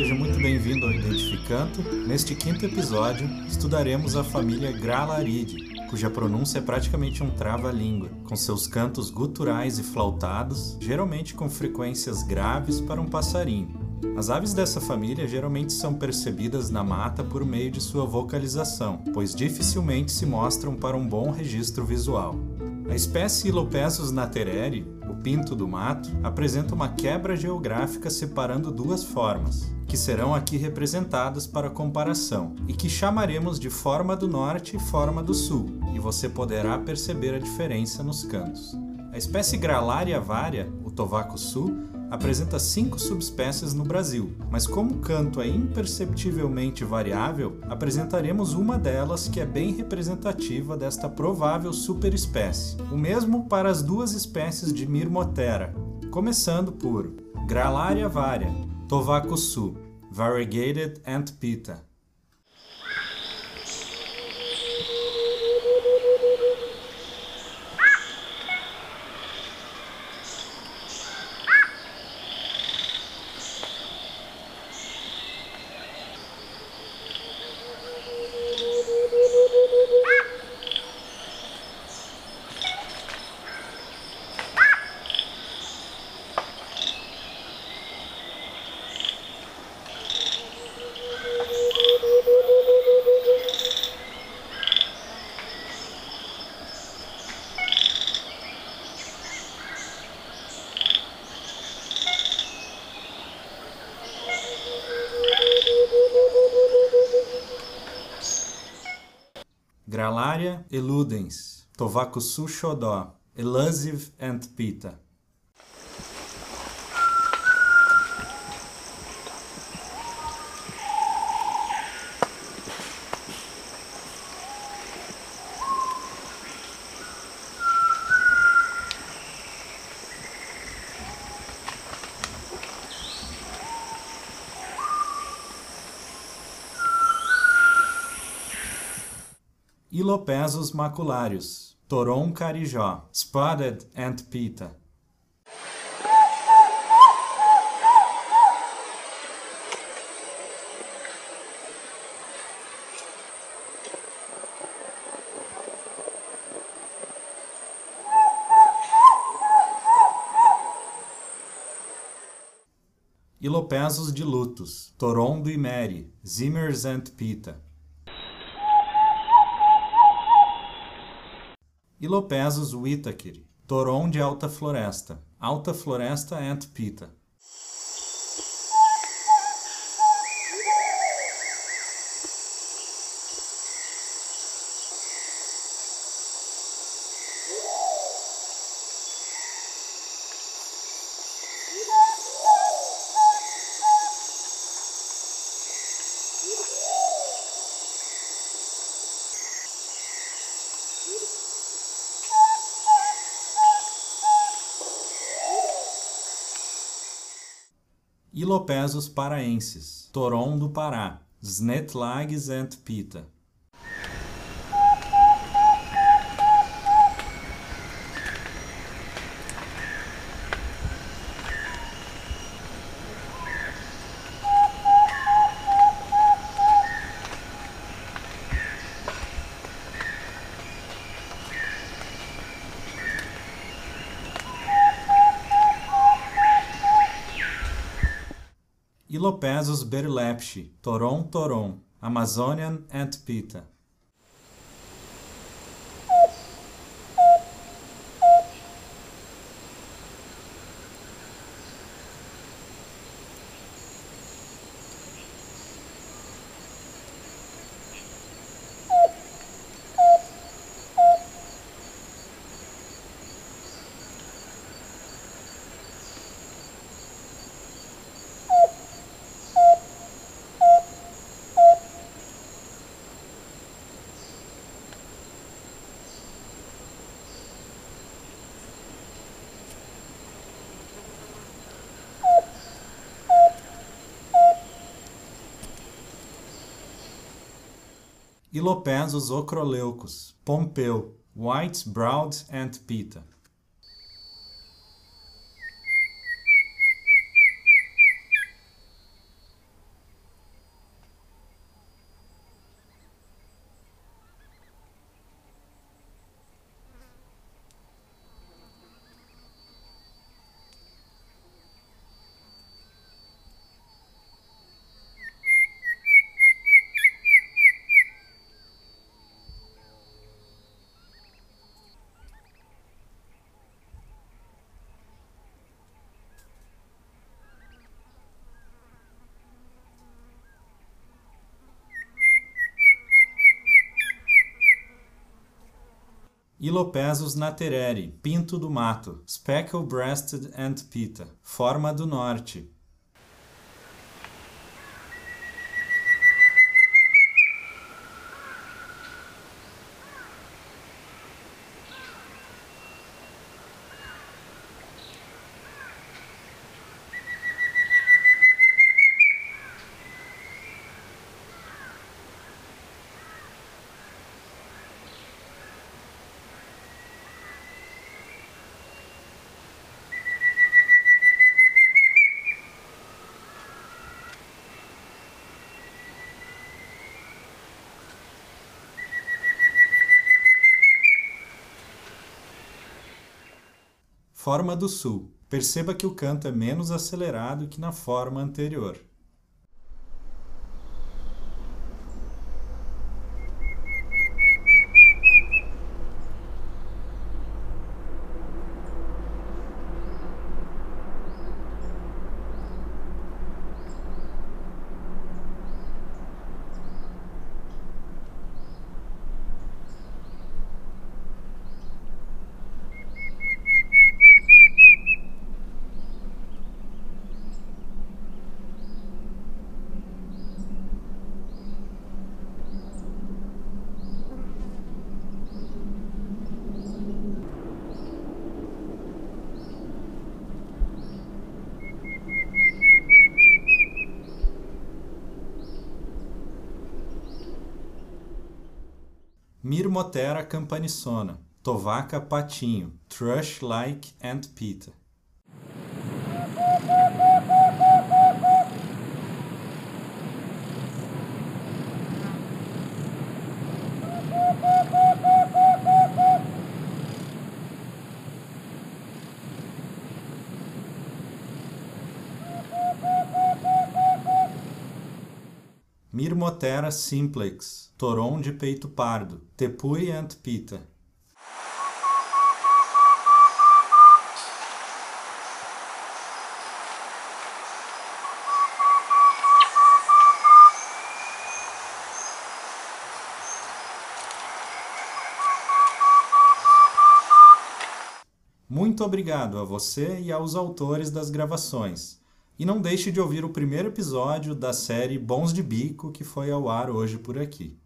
Seja muito bem-vindo ao Identificando. Neste quinto episódio, estudaremos a família Gralaridae, cuja pronúncia é praticamente um trava-língua, com seus cantos guturais e flautados, geralmente com frequências graves para um passarinho. As aves dessa família geralmente são percebidas na mata por meio de sua vocalização, pois dificilmente se mostram para um bom registro visual. A espécie Ilopesus natereri, o pinto do mato, apresenta uma quebra geográfica separando duas formas, que serão aqui representadas para comparação, e que chamaremos de forma do norte e forma do sul, e você poderá perceber a diferença nos cantos. A espécie Gralaria varia, o tovaco sul, apresenta cinco subespécies no Brasil, mas como o canto é imperceptivelmente variável, apresentaremos uma delas que é bem representativa desta provável superespécie. O mesmo para as duas espécies de Mirmotera, começando por Gralaria varia, Tovaco sul, Variegated Antpitta. Gralaria eludens, Tovacusu xodó, Elusive and Pita. Ilopesus macularius, Toron carijó, Spotted antpitta. Ilopesus dilutus, Toron do imeri, Zimmers antpitta. Ilopesus whitakeri, toron de alta floresta, alta floresta antpitta. Ilopesus paraensis, Toron do Pará, Snetlags antpitta. Ilopesus berlepshi, Toron toron, Amazonian antpitta. Ilopesus ocroleucus, Pompeu, White Browed antpitta. Ilopesus natereri, pinto do mato, speckle-breasted antpitta, forma do norte, Forma do Sul. Perceba que o canto é menos acelerado que na forma anterior. Myrmotera campanissona, Tovaca patinho, Thrush-like antpitta. Myrmotera simplex, toron de peito pardo, Tepui antpitta. Muito obrigado a você e aos autores das gravações. E não deixe de ouvir o primeiro episódio da série Bons de Bico que foi ao ar hoje por aqui.